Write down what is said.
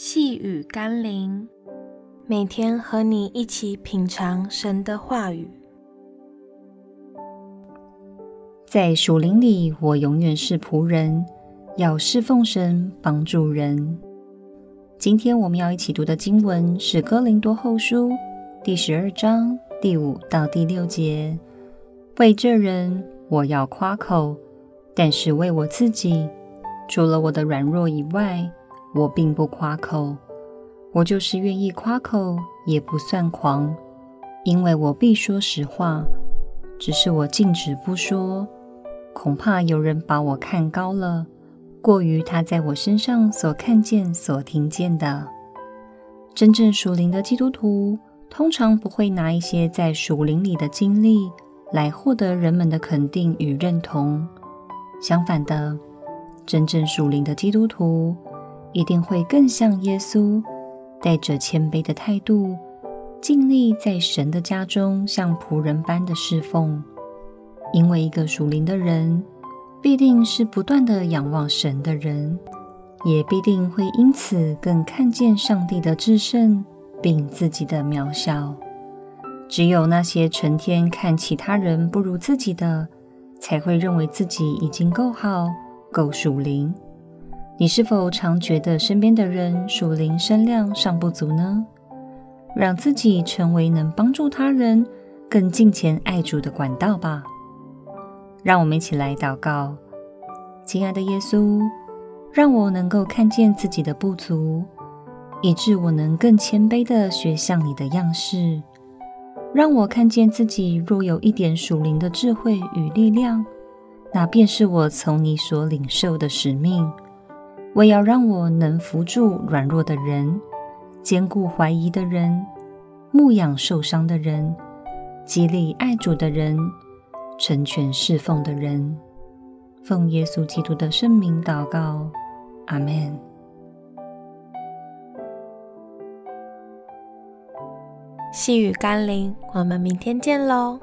细雨甘霖，每天和你一起品尝神的话语。在属灵里，我永远是仆人，要侍奉神，帮助人。今天我们要一起读的经文是《哥林多后书》第十二章第五到第六节。为这人，我要夸口，但是为我自己，除了我的软弱以外，我并不夸口，我就是愿意夸口，也不算狂，因为我必说实话。只是我禁止不说，恐怕有人把我看高了，过于他在我身上所看见、所听见的。真正属灵的基督徒，通常不会拿一些在属灵里的经历来获得人们的肯定与认同。相反的，真正属灵的基督徒，一定会更像耶稣，带着谦卑的态度，尽力在神的家中像仆人般的侍奉。因为一个属灵的人，必定是不断地仰望神的人，也必定会因此更看见上帝的至圣，并自己的渺小。只有那些成天看其他人不如自己的，才会认为自己已经够好，够属灵。你是否常觉得身边的人属灵身量尚不足呢？让自己成为能帮助他人更敬虔爱主的管道吧。让我们一起来祷告：亲爱的耶稣，让我能够看见自己的不足，以致我能更谦卑地学像你的样式。让我看见自己若有一点属灵的智慧与力量，那便是我从你所领受的使命。我要让我能扶助软弱的人，坚固怀疑的人，牧养受伤的人，激励爱主的人，成全侍奉的人。奉耶稣基督的圣名祷告，阿门。细雨甘霖，我们明天见喽。